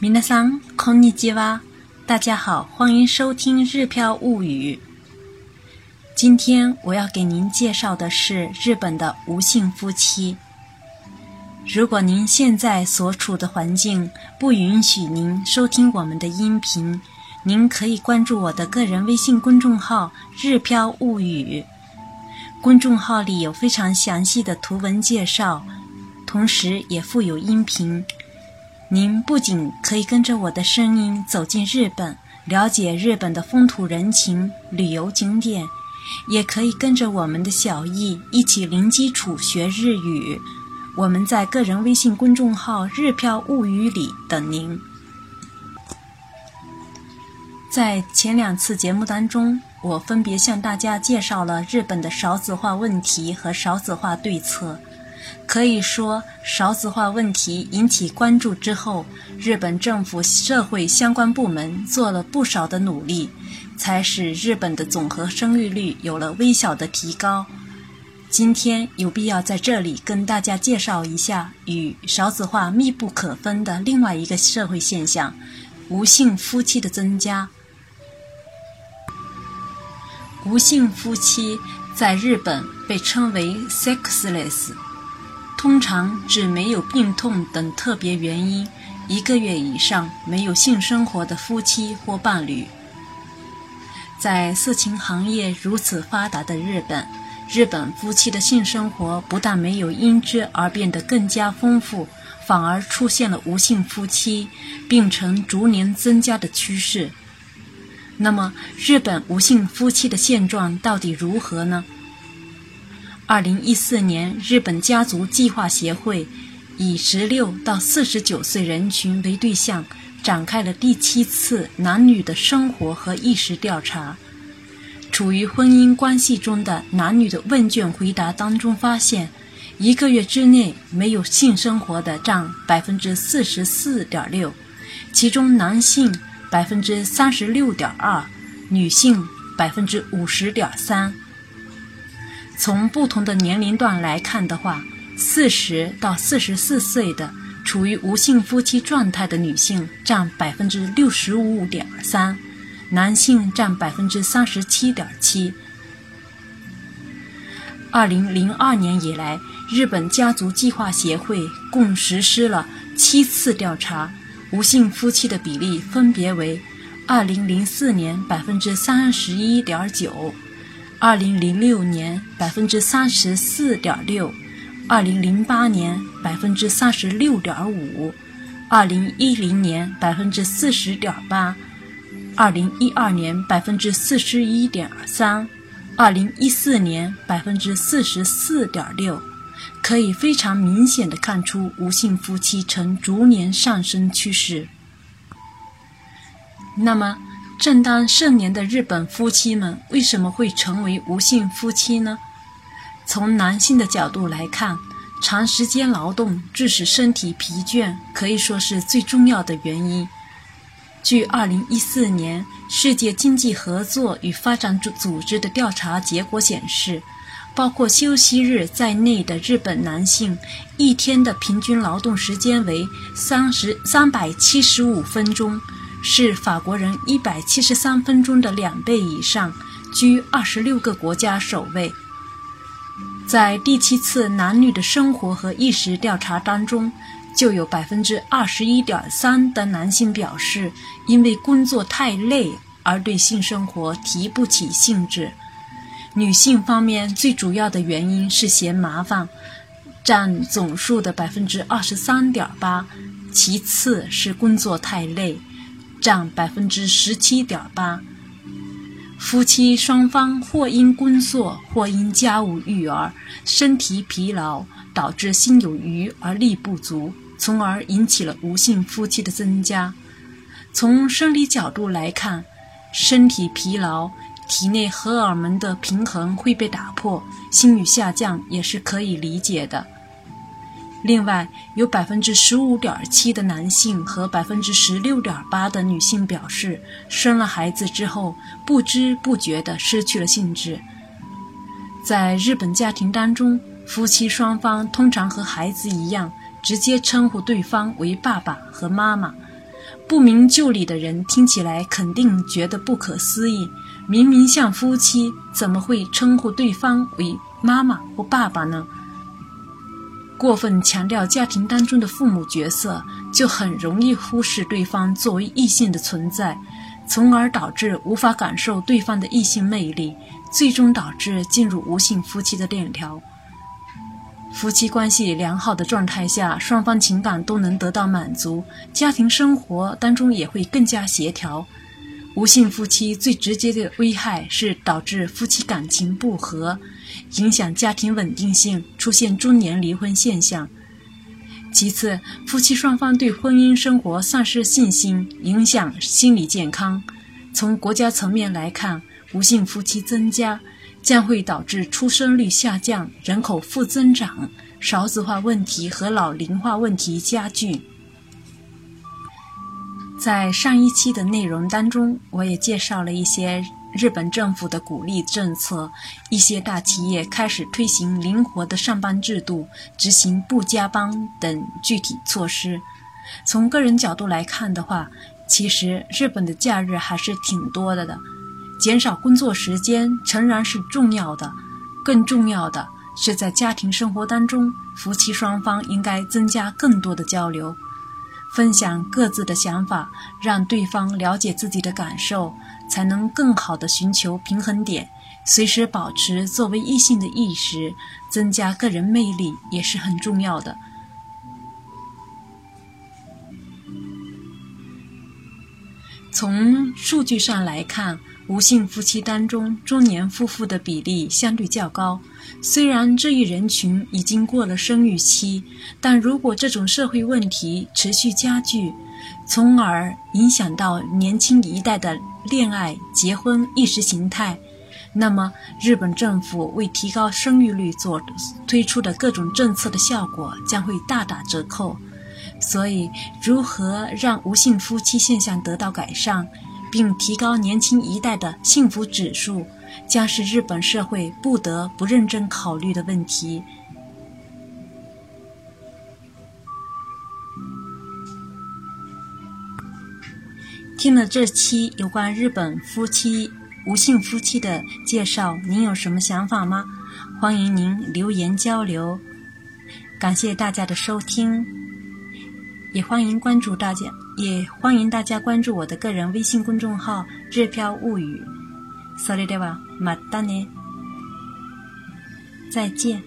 皆さんこんにちは。大家好，欢迎收听《日飘物语》。今天我要给您介绍的是日本的无性夫妻。如果您现在所处的环境不允许您收听我们的音频，您可以关注我的个人微信公众号“日飘物语”。公众号里有非常详细的图文介绍，同时也附有音频。 您不仅可以跟着我的声音走进日本，了解日本的风土人情、旅游景点，也可以跟着我们的小易一起零基础学日语。我们在个人微信公众号“日飘物语”里等您。在前两次节目当中，我分别向大家介绍了日本的少子化问题和少子化对策。可以说，少子化问题引起关注之后，日本政府社会相关部门做了不少的努力，才使日本的总和生育率有了微小的提高。今天有必要在这里跟大家介绍一下与少子化密不可分的另外一个社会现象——无性夫妻的增加。无性夫妻在日本被称为 “sexless”，通常指没有病痛等特别原因，一个月以上没有性生活的夫妻或伴侣。在色情行业如此发达的日本。日本夫妻的性生活不但没有因之而变得更加丰富，反而出现了无性夫妻，并呈逐年增加的趋势。那么，日本无性夫妻的现状到底如何呢？二零一四年，日本家族计划协会以十六到四十九岁人群为对象，展开了第七次男女的生活和意识调查。处于婚姻关系中的男女的问卷回答当中发现，一个月之内没有性生活的占百分之四十四点六，其中男性百分之三十六点二，女性百分之五十点三。从不同的年龄段来看的话，四十到四十四岁的处于无性夫妻状态的女性占百分之六十五点三。男性占百分之三十七点七。二零零二年以来，日本家族计划协会共实施了七次调查，无性夫妻的比例分别为：二零零四年百分之三十一点九，二零零六年百分之三十四点六，二零零八年百分之三十六点五，二零一零年百分之四十点八。二零一二年百分之四十一点三，二零一四年百分之四十四点六，可以非常明显的看出无性夫妻呈逐年上升趋势。那么，正当盛年的日本夫妻们为什么会成为无性夫妻呢？从男性的角度来看，长时间劳动致使身体疲倦，可以说是最重要的原因。据2014年世界经济合作与发展组组织的调查结果显示，包括休息日在内的日本男性一天的平均劳动时间为三十三百七十五分钟，是法国人一百七十三分钟的两倍以上，居二十六个国家首位。在第七次男女的生活和意识调查当中。就有百分之二十一点三的男性表示，因为工作太累而对性生活提不起兴致。女性方面最主要的原因是嫌麻烦，占总数的百分之二十三点八；其次是工作太累，占百分之十七点八。夫妻双方或因工作或因家务育儿身体疲劳，导致心有余而力不足。从而引起了无性夫妻的增加。从生理角度来看，身体疲劳，体内荷尔蒙的平衡会被打破，性欲下降也是可以理解的。另外，有百分之十五点七的男性和百分之十六点八的女性表示，生了孩子之后不知不觉地失去了兴致。在日本家庭当中，夫妻双方通常和孩子一样。直接称呼对方为爸爸和妈妈，不明就里的人听起来肯定觉得不可思议：明明像夫妻，怎么会称呼对方为妈妈或爸爸呢？过分强调家庭当中的父母角色，就很容易忽视对方作为异性的存在，从而导致无法感受对方的异性魅力，最终导致进入无性夫妻的链条。夫妻关系良好的状态下，双方情感都能得到满足，家庭生活当中也会更加协调。无性夫妻最直接的危害是导致夫妻感情不和。影响家庭稳定性，出现中年离婚现象。其次，夫妻双方对婚姻生活丧失信心，影响心理健康。从国家层面来看，无性夫妻增加，将会导致出生率下降、人口负增长、少子化问题和老龄化问题加剧。在上一期的内容当中，我也介绍了一些。日本政府的鼓励政策，一些大企业开始推行灵活的上班制度，执行不加班等具体措施。从个人角度来看的话，其实日本的假日还是挺多的的。减少工作时间诚然是重要的，更重要的是在家庭生活当中，夫妻双方应该增加更多的交流，分享各自的想法，让对方了解自己的感受。才能更好的寻求平衡点，随时保持作为异性的意识，增加个人魅力也是很重要的。从数据上来看，无性夫妻当中中年夫妇的比例相对较高。虽然这一人群已经过了生育期，但如果这种社会问题持续加剧，从而影响到年轻一代的恋爱、结婚意识形态，那么日本政府为提高生育率所推出的各种政策的效果将会大打折扣。所以，如何让无性夫妻现象得到改善，并提高年轻一代的幸福指数，将是日本社会不得不认真考虑的问题。听了这期有关日本夫妻无性夫妻的介绍，您有什么想法吗？欢迎您留言交流。感谢大家的收听，也欢迎关注大家，也欢迎大家关注我的个人微信公众号“日飘物语”。それではまたね。再见。